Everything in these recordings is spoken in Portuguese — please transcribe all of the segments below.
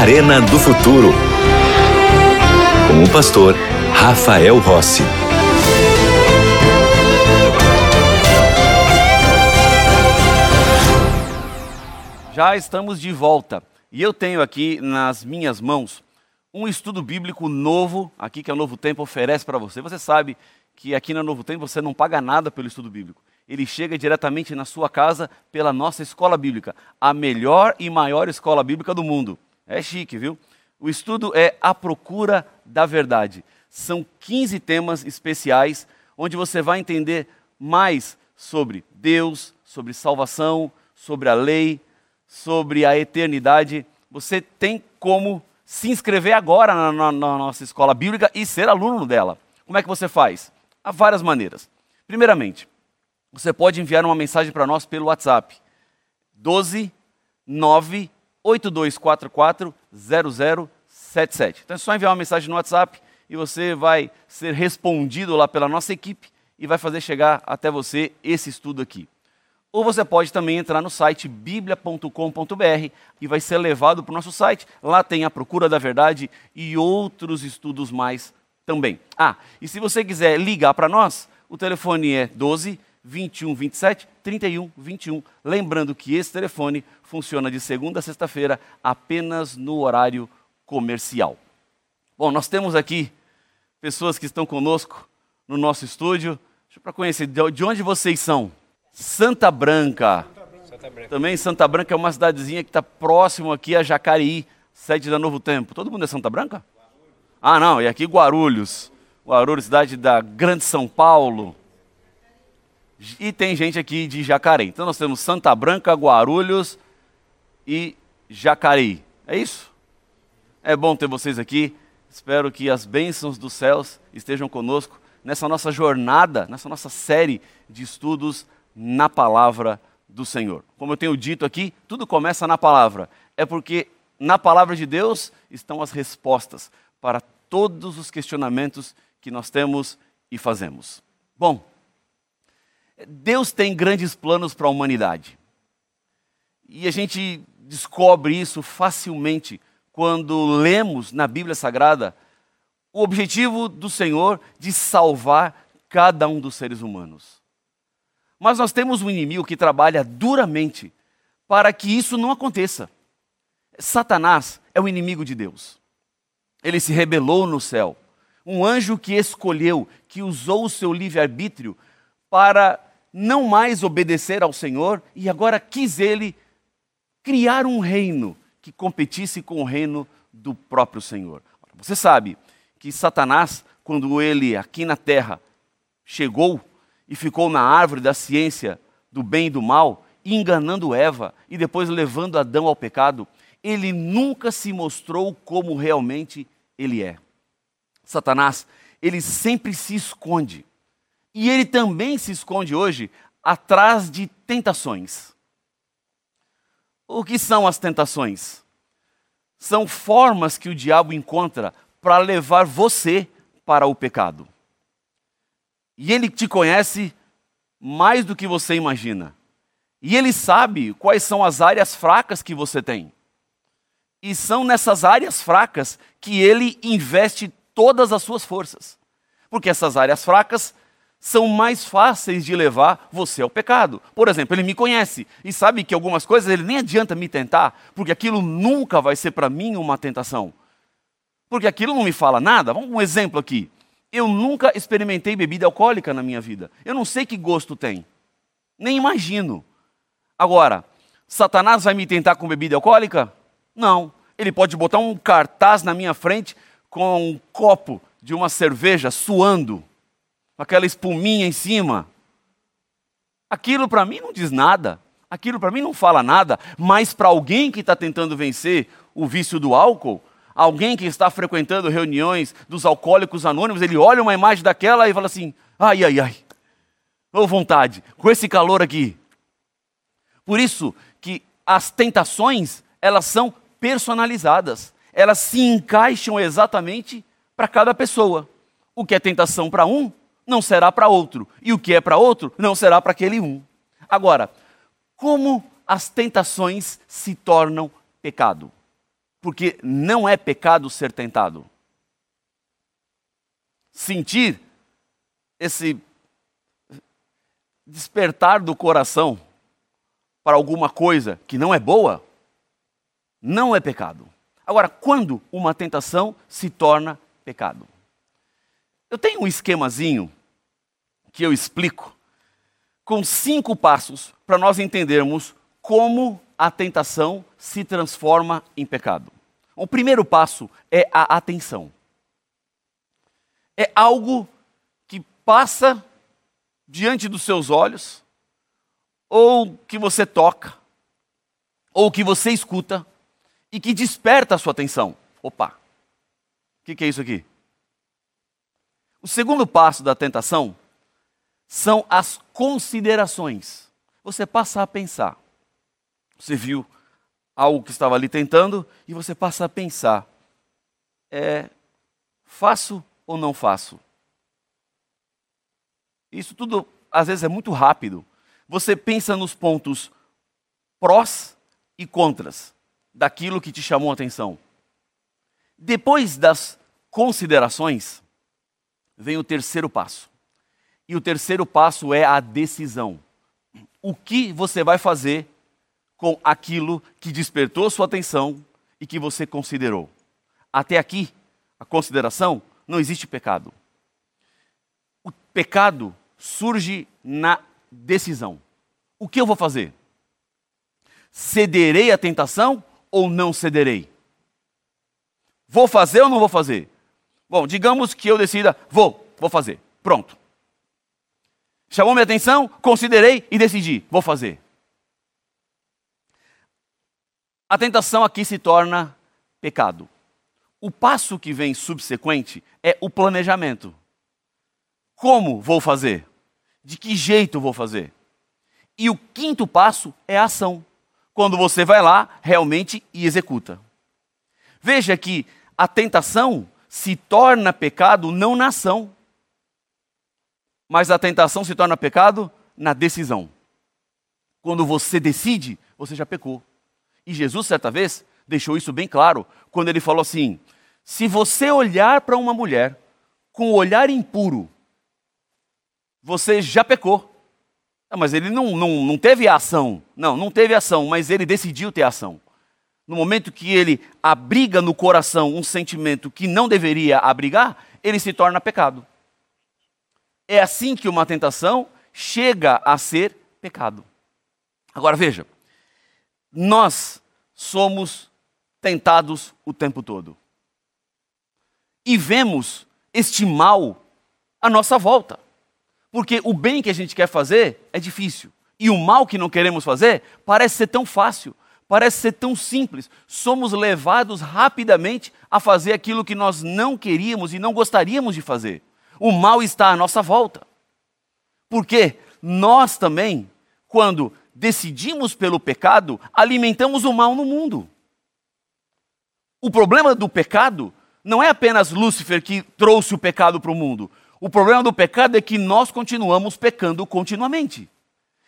Arena do Futuro. Com o pastor Rafael Rossi. Já estamos de volta e eu tenho aqui nas minhas mãos um estudo bíblico novo, aqui que a Novo Tempo oferece para você. Você sabe que aqui na Novo Tempo você não paga nada pelo estudo bíblico. Ele chega diretamente na sua casa pela nossa escola bíblica, a melhor e maior escola bíblica do mundo. É chique, viu? O estudo é A Procura da Verdade. São 15 temas especiais onde você vai entender mais sobre Deus, sobre salvação, sobre a lei, sobre a eternidade. Você tem como se inscrever agora na, na, na nossa escola bíblica e ser aluno dela. Como é que você faz? Há várias maneiras. Primeiramente, você pode enviar uma mensagem para nós pelo WhatsApp. 12 9 8244 0077. Então é só enviar uma mensagem no WhatsApp e você vai ser respondido lá pela nossa equipe e vai fazer chegar até você esse estudo aqui. Ou você pode também entrar no site biblia.com.br e vai ser levado para o nosso site. Lá tem a Procura da Verdade e outros estudos mais também. Ah, e se você quiser ligar para nós, o telefone é 12 21 27 31 21. Lembrando que esse telefone funciona de segunda a sexta-feira apenas no horário comercial. Bom, nós temos aqui pessoas que estão conosco no nosso estúdio. Deixa eu para conhecer, de onde vocês são? Santa Branca. Santa Branca. Também Santa Branca é uma cidadezinha que está próximo aqui a Jacareí, sede da Novo Tempo. Todo mundo é Santa Branca? Ah, não, e aqui Guarulhos. Guarulhos, cidade da Grande São Paulo. E tem gente aqui de Jacareí. Então nós temos Santa Branca, Guarulhos e Jacareí. É isso? É bom ter vocês aqui. Espero que as bênçãos dos céus estejam conosco nessa nossa jornada, nessa nossa série de estudos na palavra do Senhor. Como eu tenho dito aqui, tudo começa na palavra. É porque na palavra de Deus estão as respostas para todos os questionamentos que nós temos e fazemos. Bom, Deus tem grandes planos para a humanidade. E a gente descobre isso facilmente quando lemos na Bíblia Sagrada o objetivo do Senhor de salvar cada um dos seres humanos. Mas nós temos um inimigo que trabalha duramente para que isso não aconteça. Satanás é o inimigo de Deus. Ele se rebelou no céu. Um anjo que escolheu, que usou o seu livre-arbítrio para não mais obedecer ao Senhor e agora quis ele criar um reino que competisse com o reino do próprio Senhor. Você sabe que Satanás, quando ele aqui na terra chegou e ficou na árvore da ciência do bem e do mal, enganando Eva e depois levando Adão ao pecado, ele nunca se mostrou como realmente ele é. Satanás, ele sempre se esconde. E ele também se esconde hoje atrás de tentações. O que são as tentações? São formas que o diabo encontra para levar você para o pecado. E ele te conhece mais do que você imagina. E ele sabe quais são as áreas fracas que você tem. E são nessas áreas fracas que ele investe todas as suas forças. Porque essas áreas fracas são mais fáceis de levar você ao pecado. Por exemplo, ele me conhece e sabe que algumas coisas ele nem adianta me tentar, porque aquilo nunca vai ser para mim uma tentação. Porque aquilo não me fala nada. Vamos um exemplo aqui. Eu nunca experimentei bebida alcoólica na minha vida. Eu não sei que gosto tem. Nem imagino. Agora, Satanás vai me tentar com bebida alcoólica? Não. Ele pode botar um cartaz na minha frente com um copo de uma cerveja suando aquela espuminha em cima. Aquilo para mim não diz nada, aquilo para mim não fala nada, mas para alguém que está tentando vencer o vício do álcool, alguém que está frequentando reuniões dos alcoólicos anônimos, ele olha uma imagem daquela e fala assim: ai, ai, ai, ô vontade, com esse calor aqui. Por isso que as tentações, elas são personalizadas, elas se encaixam exatamente para cada pessoa. O que é tentação para um, não será para outro. E o que é para outro, não será para aquele um. Agora, como as tentações se tornam pecado. Porque não é pecado ser tentado. Sentir esse despertar do coração para alguma coisa que não é boa, não é pecado. Agora, quando uma tentação se torna pecado? Eu tenho um esquemazinho que eu explico com cinco passos para nós entendermos como a tentação se transforma em pecado. O primeiro passo é a atenção. É algo que passa diante dos seus olhos, ou que você toca, ou que você escuta, e que desperta a sua atenção. Opa, o que, que é isso aqui? O segundo passo da tentação são as considerações. Você passa a pensar. Você viu algo que estava ali tentando e você passa a pensar: é, faço ou não faço? Isso tudo às vezes é muito rápido. Você pensa nos pontos prós e contras daquilo que te chamou a atenção. Depois das considerações, vem o terceiro passo. E o terceiro passo é a decisão. O que você vai fazer com aquilo que despertou sua atenção e que você considerou? Até aqui, a consideração, não existe pecado. O pecado surge na decisão. O que eu vou fazer? Cederei à tentação ou não cederei? Vou fazer ou não vou fazer? Bom, digamos que eu decida, vou, vou fazer. Pronto. Chamou minha atenção, considerei e decidi, vou fazer. A tentação aqui se torna pecado. O passo que vem subsequente é o planejamento. Como vou fazer? De que jeito vou fazer? E o quinto passo é a ação. Quando você vai lá realmente e executa. Veja que a tentação se torna pecado não na ação, mas a tentação se torna pecado na decisão. Quando você decide, você já pecou. E Jesus, certa vez, deixou isso bem claro, quando ele falou assim: se você olhar para uma mulher com o olhar impuro, você já pecou. Ah, mas ele não, não, não teve ação. Não, não teve ação, mas ele decidiu ter ação. No momento que ele abriga no coração um sentimento que não deveria abrigar, ele se torna pecado. É assim que uma tentação chega a ser pecado. Agora veja, nós somos tentados o tempo todo. E vemos este mal à nossa volta. Porque o bem que a gente quer fazer é difícil. E o mal que não queremos fazer parece ser tão fácil, parece ser tão simples. Somos levados rapidamente a fazer aquilo que nós não queríamos e não gostaríamos de fazer. O mal está à nossa volta. Porque nós também, quando decidimos pelo pecado, alimentamos o mal no mundo. O problema do pecado não é apenas Lúcifer que trouxe o pecado para o mundo. O problema do pecado é que nós continuamos pecando continuamente.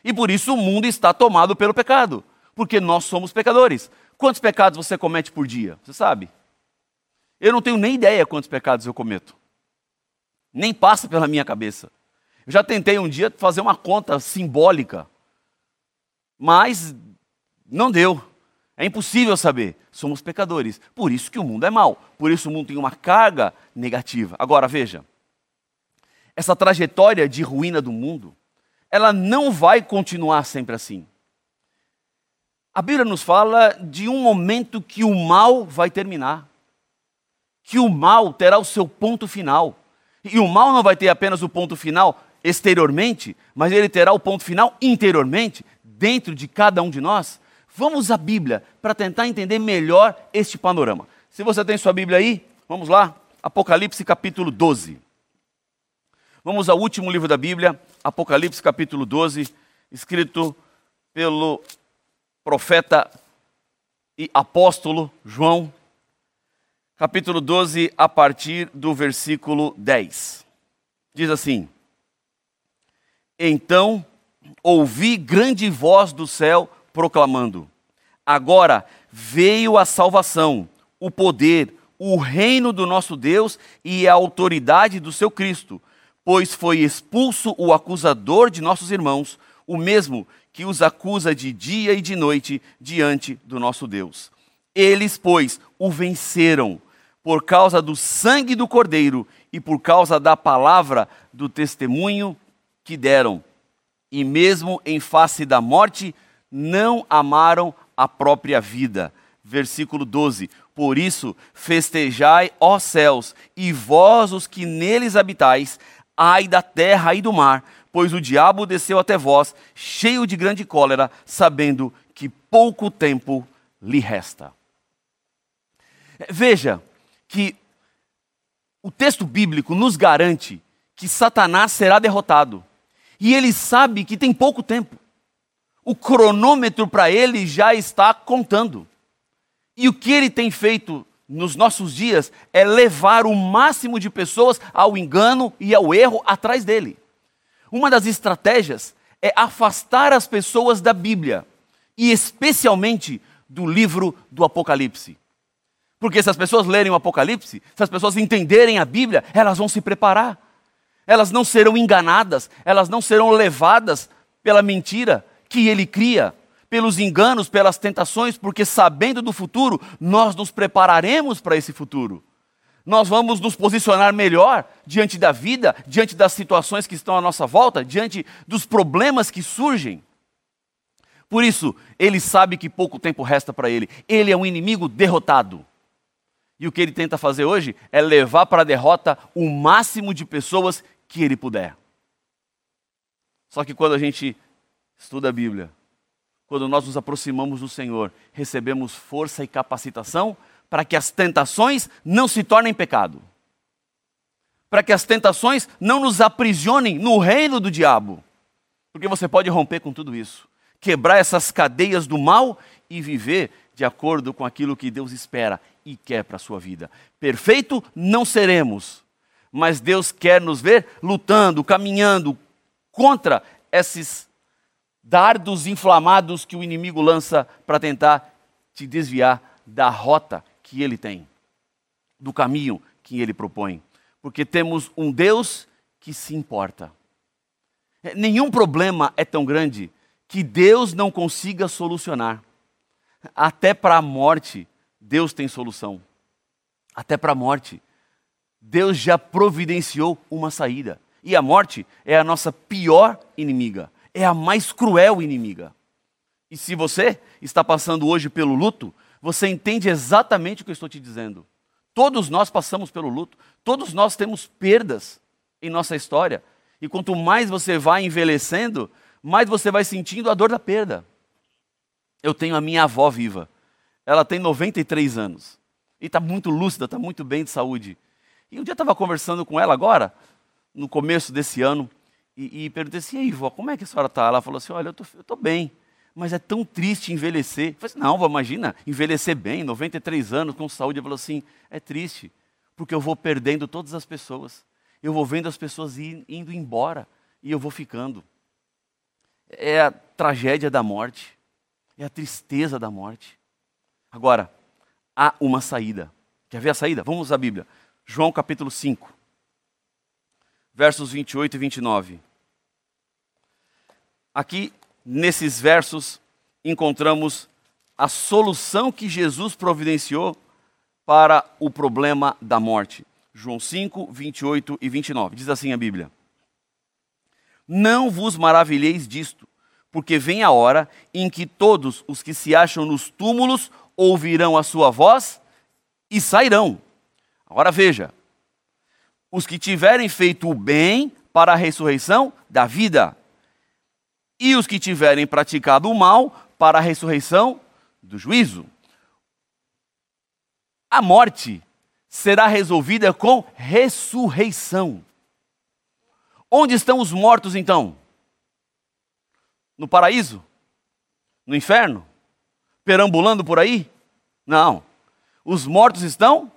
E por isso o mundo está tomado pelo pecado, porque nós somos pecadores. Quantos pecados você comete por dia? Você sabe? Eu não tenho nem ideia quantos pecados eu cometo. Nem passa pela minha cabeça. Eu já tentei um dia fazer uma conta simbólica, mas não deu. É impossível saber. Somos pecadores. Por isso que o mundo é mau. Por isso o mundo tem uma carga negativa. Agora veja, essa trajetória de ruína do mundo, ela não vai continuar sempre assim. A Bíblia nos fala de um momento que o mal vai terminar, que o mal terá o seu ponto final. E o mal não vai ter apenas o ponto final exteriormente, mas ele terá o ponto final interiormente, dentro de cada um de nós. Vamos à Bíblia para tentar entender melhor este panorama. Se você tem sua Bíblia aí, vamos lá, Apocalipse capítulo 12. Vamos ao último livro da Bíblia, Apocalipse capítulo 12, escrito pelo profeta e apóstolo João, capítulo 12, a partir do versículo 10. Diz assim: Então ouvi grande voz do céu proclamando: Agora veio a salvação, o poder, o reino do nosso Deus e a autoridade do seu Cristo, pois foi expulso o acusador de nossos irmãos, o mesmo que os acusa de dia e de noite diante do nosso Deus. Eles, pois, o venceram por causa do sangue do Cordeiro e por causa da palavra do testemunho que deram. E mesmo em face da morte, não amaram a própria vida. Versículo 12: Por isso, festejai, ó céus, e vós os que neles habitais, ai da terra e do mar, pois o diabo desceu até vós, cheio de grande cólera, sabendo que pouco tempo lhe resta. Veja que o texto bíblico nos garante que Satanás será derrotado. E ele sabe que tem pouco tempo. O cronômetro para ele já está contando. E o que ele tem feito nos nossos dias é levar o máximo de pessoas ao engano e ao erro atrás dele. Uma das estratégias é afastar as pessoas da Bíblia e especialmente do livro do Apocalipse. Porque se as pessoas lerem o Apocalipse, se as pessoas entenderem a Bíblia, elas vão se preparar. Elas não serão enganadas, elas não serão levadas pela mentira que ele cria, pelos enganos, pelas tentações, porque sabendo do futuro, nós nos prepararemos para esse futuro. Nós vamos nos posicionar melhor diante da vida, diante das situações que estão à nossa volta, diante dos problemas que surgem. Por isso, ele sabe que pouco tempo resta para ele. Ele é um inimigo derrotado. E o que ele tenta fazer hoje é levar para a derrota o máximo de pessoas que ele puder. Só que quando a gente estuda a Bíblia, quando nós nos aproximamos do Senhor, recebemos força e capacitação para que as tentações não se tornem pecado. Para que as tentações não nos aprisionem no reino do diabo. Porque você pode romper com tudo isso, quebrar essas cadeias do mal e viver de acordo com aquilo que Deus espera e quer para a sua vida. Perfeito não seremos, mas Deus quer nos ver lutando, caminhando contra esses dardos inflamados que o inimigo lança para tentar te desviar da rota que ele tem, do caminho que ele propõe. Porque temos um Deus que se importa. Nenhum problema é tão grande que Deus não consiga solucionar. Até para a morte, Deus tem solução. Até para a morte, Deus já providenciou uma saída. E a morte é a nossa pior inimiga é a mais cruel inimiga. E se você está passando hoje pelo luto, você entende exatamente o que eu estou te dizendo. Todos nós passamos pelo luto, todos nós temos perdas em nossa história. E quanto mais você vai envelhecendo, mais você vai sentindo a dor da perda. Eu tenho a minha avó viva. Ela tem 93 anos. E está muito lúcida, está muito bem de saúde. E um dia eu estava conversando com ela agora, no começo desse ano, e, e perguntei assim, e aí, vó, como é que a senhora está? Ela falou assim, olha, eu estou bem, mas é tão triste envelhecer. Eu falei assim, não, vó, imagina, envelhecer bem, 93 anos, com saúde. Ela falou assim, é triste, porque eu vou perdendo todas as pessoas. Eu vou vendo as pessoas indo embora e eu vou ficando. É a tragédia da morte, é a tristeza da morte. Agora, há uma saída. Quer ver a saída? Vamos à Bíblia. João capítulo 5 versos 28 e 29. Aqui, nesses versos, encontramos a solução que Jesus providenciou para o problema da morte. João 5, 28 e 29. Diz assim a Bíblia: Não vos maravilheis disto, porque vem a hora em que todos os que se acham nos túmulos ouvirão a sua voz e sairão. Agora veja, os que tiverem feito o bem para a ressurreição da vida, e os que tiverem praticado o mal para a ressurreição do juízo. A morte será resolvida com ressurreição. Onde estão os mortos então? No paraíso? No inferno? Perambulando por aí? Não. Os mortos estão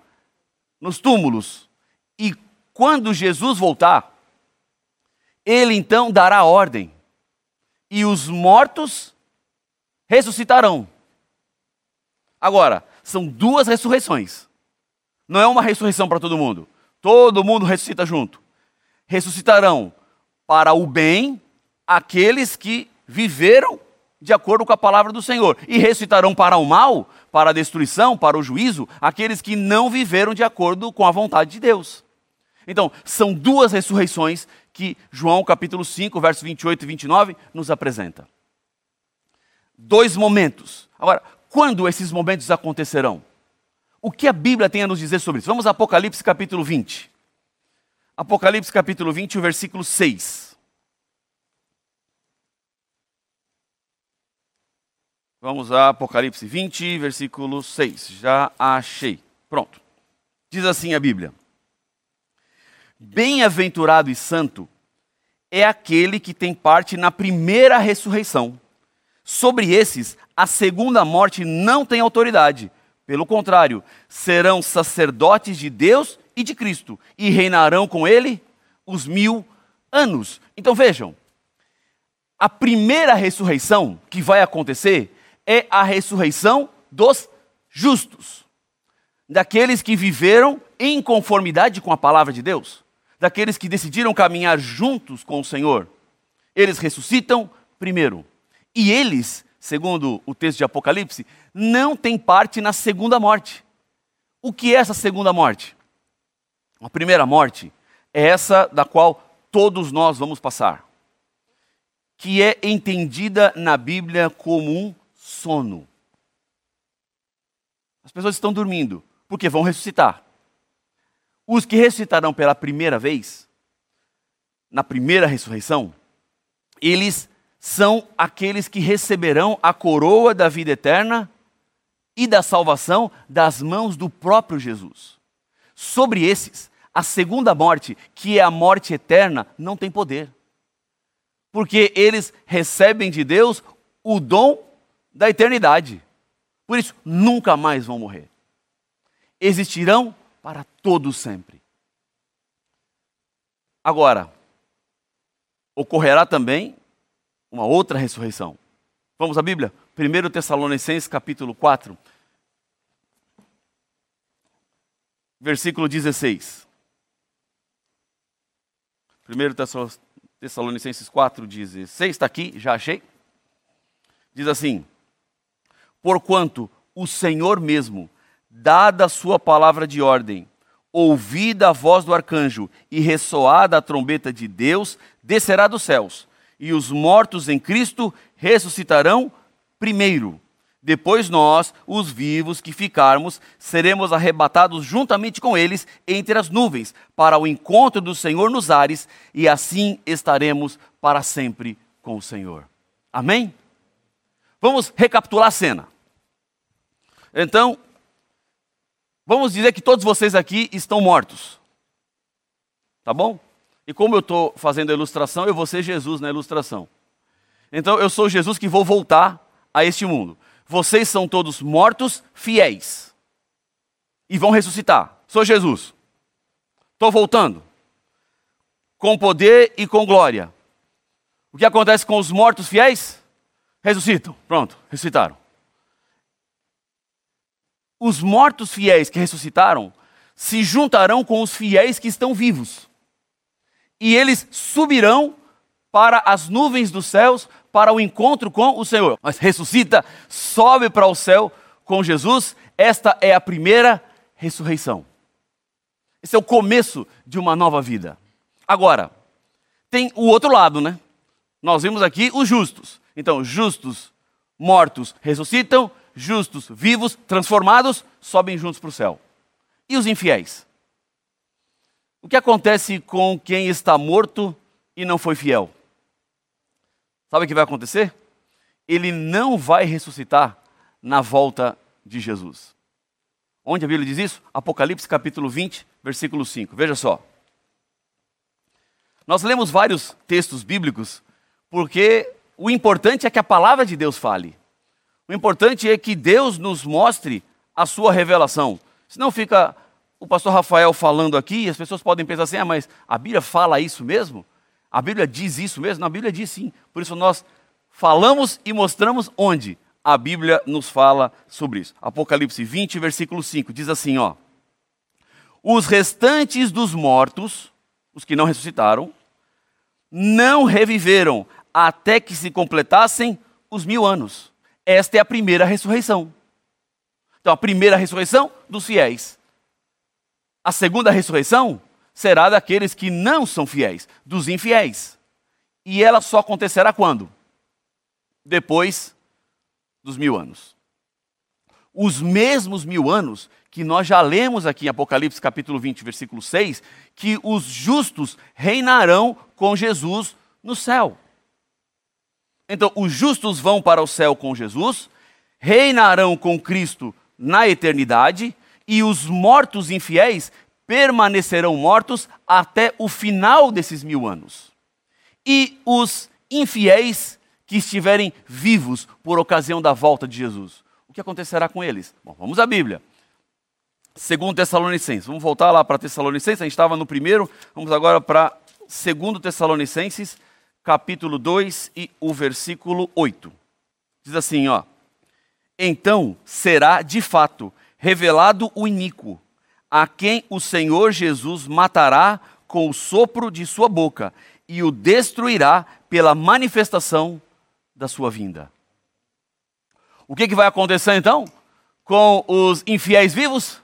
nos túmulos. E quando Jesus voltar, ele então dará ordem, e os mortos ressuscitarão. Agora, são duas ressurreições. Não é uma ressurreição para todo mundo. Todo mundo ressuscita junto. Ressuscitarão para o bem aqueles que viveram de acordo com a palavra do Senhor. E ressuscitarão para o mal, para a destruição, para o juízo, aqueles que não viveram de acordo com a vontade de Deus. Então, são duas ressurreições que João capítulo 5, versos 28 e 29 nos apresenta. Dois momentos. Agora, quando esses momentos acontecerão? O que a Bíblia tem a nos dizer sobre isso? Vamos a Apocalipse capítulo 20. Apocalipse capítulo 20, o versículo 6. Vamos a Apocalipse 20, versículo 6. Já achei. Pronto. Diz assim a Bíblia: Bem-aventurado e santo é aquele que tem parte na primeira ressurreição. Sobre esses, a segunda morte não tem autoridade. Pelo contrário, serão sacerdotes de Deus e de Cristo e reinarão com ele os mil anos. Então vejam, a primeira ressurreição que vai acontecer é a ressurreição dos justos, daqueles que viveram em conformidade com a palavra de Deus daqueles que decidiram caminhar juntos com o Senhor. Eles ressuscitam primeiro. E eles, segundo o texto de Apocalipse, não têm parte na segunda morte. O que é essa segunda morte? A primeira morte é essa da qual todos nós vamos passar, que é entendida na Bíblia como um sono. As pessoas estão dormindo porque vão ressuscitar. Os que ressuscitarão pela primeira vez, na primeira ressurreição, eles são aqueles que receberão a coroa da vida eterna e da salvação das mãos do próprio Jesus. Sobre esses, a segunda morte, que é a morte eterna, não tem poder. Porque eles recebem de Deus o dom da eternidade. Por isso, nunca mais vão morrer. Existirão para todo sempre. Agora, ocorrerá também uma outra ressurreição. Vamos à Bíblia? 1 Tessalonicenses capítulo 4, versículo 16. 1 Tessalonicenses 4, 16, está aqui, já achei. Diz assim: Porquanto o Senhor mesmo dada a sua palavra de ordem, ouvida a voz do arcanjo e ressoada a trombeta de Deus, descerá dos céus, e os mortos em Cristo ressuscitarão primeiro. Depois nós, os vivos que ficarmos, seremos arrebatados juntamente com eles entre as nuvens, para o encontro do Senhor nos ares, e assim estaremos para sempre com o Senhor. Amém? Vamos recapitular a cena. Então, Vamos dizer que todos vocês aqui estão mortos. Tá bom? E como eu estou fazendo a ilustração, eu vou ser Jesus na ilustração. Então eu sou Jesus que vou voltar a este mundo. Vocês são todos mortos, fiéis. E vão ressuscitar. Sou Jesus. Estou voltando. Com poder e com glória. O que acontece com os mortos fiéis? Ressuscitam. Pronto, ressuscitaram os mortos fiéis que ressuscitaram se juntarão com os fiéis que estão vivos. E eles subirão para as nuvens dos céus para o encontro com o Senhor. Mas ressuscita, sobe para o céu com Jesus. Esta é a primeira ressurreição. Esse é o começo de uma nova vida. Agora, tem o outro lado, né? Nós vimos aqui os justos. Então, justos, mortos ressuscitam, justos, vivos, transformados, sobem juntos para o céu. E os infiéis? O que acontece com quem está morto e não foi fiel? Sabe o que vai acontecer? Ele não vai ressuscitar na volta de Jesus. Onde a Bíblia diz isso? Apocalipse capítulo 20, versículo 5. Veja só. Nós lemos vários textos bíblicos porque o importante é que a palavra de Deus fale. O importante é que Deus nos mostre a sua revelação. Senão fica o pastor Rafael falando aqui e as pessoas podem pensar assim: ah, mas a Bíblia fala isso mesmo? A Bíblia diz isso mesmo? Na Bíblia diz sim. Por isso nós falamos e mostramos onde? a Bíblia nos fala sobre isso. Apocalipse 20, versículo 5, diz assim, ó: Os restantes dos mortos, os que não ressuscitaram, não reviveram até que se completassem os mil anos. Esta é a primeira ressurreição. Então, a primeira ressurreição dos fiéis. A segunda ressurreição será daqueles que não são fiéis, dos infiéis. E ela só acontecerá quando? Depois dos mil anos. Os mesmos mil anos que nós já lemos aqui em Apocalipse capítulo 20, versículo 6, que os justos reinarão com Jesus no céu. Então, os justos vão para o céu com Jesus, reinarão com Cristo na eternidade, e os mortos infiéis permanecerão mortos até o final desses mil anos. E os infiéis que estiverem vivos por ocasião da volta de Jesus, o que acontecerá com eles? Bom, vamos à Bíblia. Segundo Tessalonicenses, vamos voltar lá para Tessalonicenses, a gente estava no primeiro, vamos agora para segundo Tessalonicenses, capítulo 2 e o versículo 8. Diz assim, ó: Então será de fato revelado o iníquo, a quem o Senhor Jesus matará com o sopro de sua boca e o destruirá pela manifestação da sua vinda. O que, que vai acontecer então com os infiéis vivos?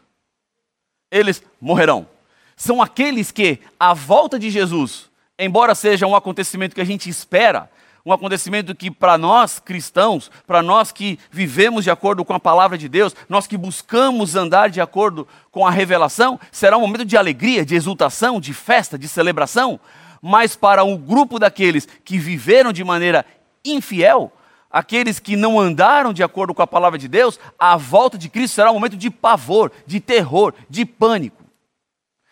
Eles morrerão. São aqueles que, à volta de Jesus, embora seja um acontecimento que a gente espera, um acontecimento que para nós cristãos, para nós que vivemos de acordo com a palavra de Deus, nós que buscamos andar de acordo com a revelação, será um momento de alegria, de exultação, de festa, de celebração. Mas para um grupo daqueles que viveram de maneira infiel, aqueles que não andaram de acordo com a palavra de Deus, a volta de Cristo será um momento de pavor, de terror, de pânico.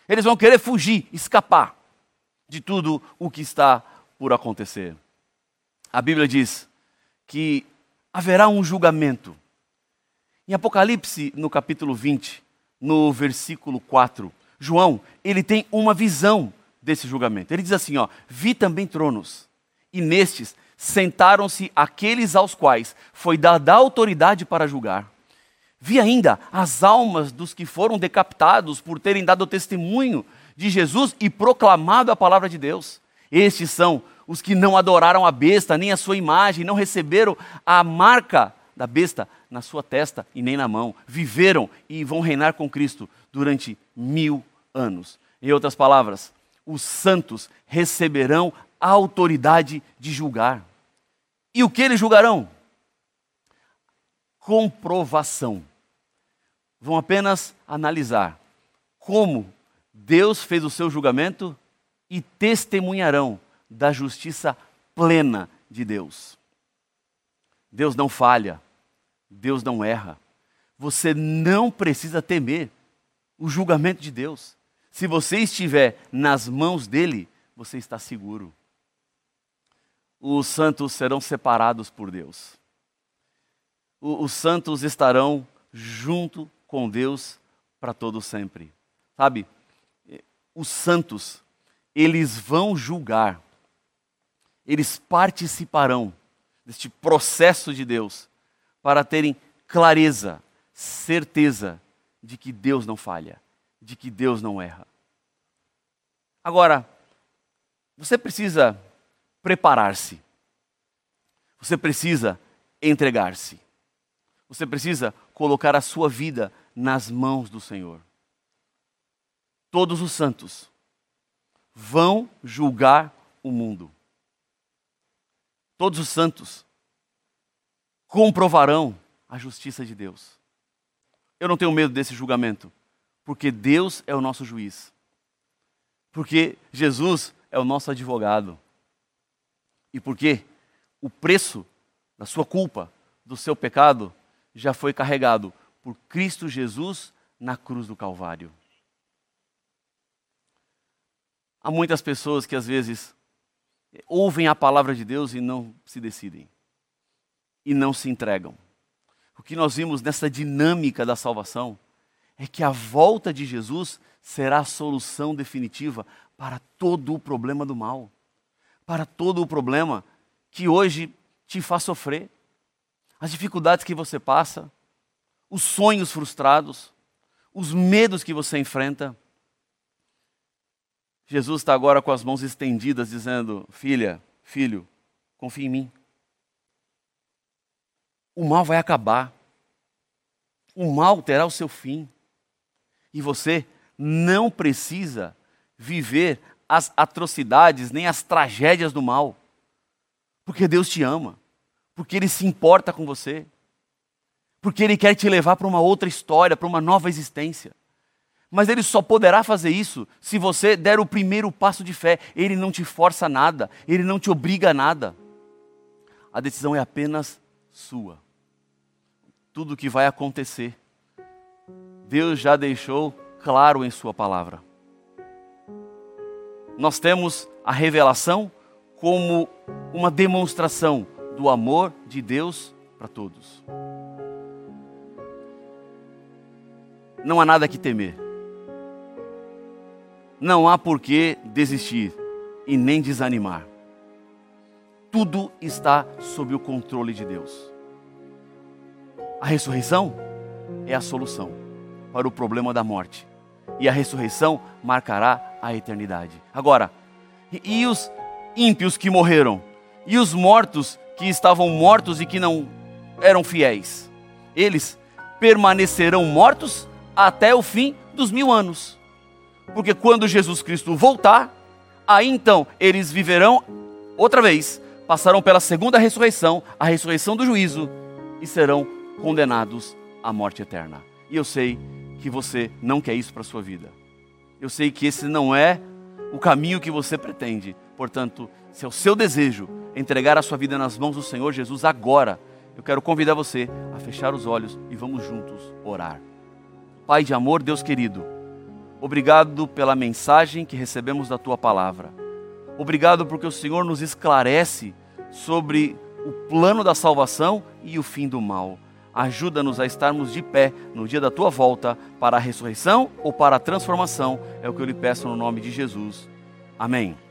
Eles vão querer fugir, escapar de tudo o que está por acontecer. A Bíblia diz que haverá um julgamento. Em Apocalipse, no capítulo 20, no versículo 4, João, ele tem uma visão desse julgamento. Ele diz assim, ó: "Vi também tronos, e nestes sentaram-se aqueles aos quais foi dada autoridade para julgar. Vi ainda as almas dos que foram decapitados por terem dado testemunho de Jesus e proclamado a palavra de Deus. Estes são os que não adoraram a besta, nem a sua imagem, não receberam a marca da besta na sua testa e nem na mão. Viveram e vão reinar com Cristo durante mil anos. Em outras palavras, os santos receberão a autoridade de julgar. E o que eles julgarão? Comprovação. Vão apenas analisar como Deus fez o seu julgamento e testemunharão da justiça plena de Deus. Deus não falha, Deus não erra. Você não precisa temer o julgamento de Deus. Se você estiver nas mãos dele, você está seguro os santos serão separados por Deus. Os santos estarão junto com Deus para todo sempre. Sabe? Os santos, eles vão julgar. Eles participarão deste processo de Deus para terem clareza, certeza de que Deus não falha, de que Deus não erra. Agora, você precisa preparar-se. Você precisa entregar-se. Você precisa colocar a sua vida nas mãos do Senhor. Todos os santos vão julgar o mundo. Todos os santos comprovarão a justiça de Deus. Eu não tenho medo desse julgamento, porque Deus é o nosso juiz. Porque Jesus é o nosso advogado. E por quê? O preço da sua culpa, do seu pecado, já foi carregado por Cristo Jesus na cruz do Calvário. Há muitas pessoas que às vezes ouvem a palavra de Deus e não se decidem, e não se entregam. O que nós vimos nessa dinâmica da salvação é que a volta de Jesus será a solução definitiva para todo o problema do mal para todo o problema que hoje te faz sofrer. as dificuldades que você passa, os sonhos frustrados, os medos que você enfrenta. Jesus está agora com as mãos estendidas, dizendo: Filha, filho, confie em mim. O mal vai acabar. O mal terá o seu fim. E você não precisa viver as atrocidades nem as tragédias do mal. Porque Deus te ama. Porque Ele se importa com você. Porque Ele quer te levar para uma outra história, para uma nova existência. Mas Ele só poderá fazer isso se você der o primeiro passo de fé. Ele não te força nada, Ele não te obriga a nada. A decisão é apenas sua. Tudo o que vai acontecer, Deus já deixou claro em Sua palavra. Nós temos a revelação como uma demonstração do amor de Deus para todos. Não há nada que temer. Não há por que desistir e nem desanimar. Tudo está sob o controle de Deus. A ressurreição é a solução para o problema da morte. E a ressurreição marcará a eternidade. Agora, e os ímpios que morreram? E os mortos que estavam mortos e que não eram fiéis? Eles permanecerão mortos até o fim dos mil anos. Porque quando Jesus Cristo voltar, aí então eles viverão outra vez, passarão pela segunda ressurreição, a ressurreição do juízo, e serão condenados à morte eterna. E eu sei que você não quer isso para a sua vida. Eu sei que esse não é o caminho que você pretende. Portanto, se é o seu desejo entregar a sua vida nas mãos do Senhor Jesus agora, eu quero convidar você a fechar os olhos e vamos juntos orar. Pai de amor, Deus querido, obrigado pela mensagem que recebemos da tua palavra. Obrigado porque o Senhor nos esclarece sobre o plano da salvação e o fim do mal. Ajuda-nos a estarmos de pé no dia da tua volta para a ressurreição ou para a transformação. É o que eu lhe peço no nome de Jesus. Amém.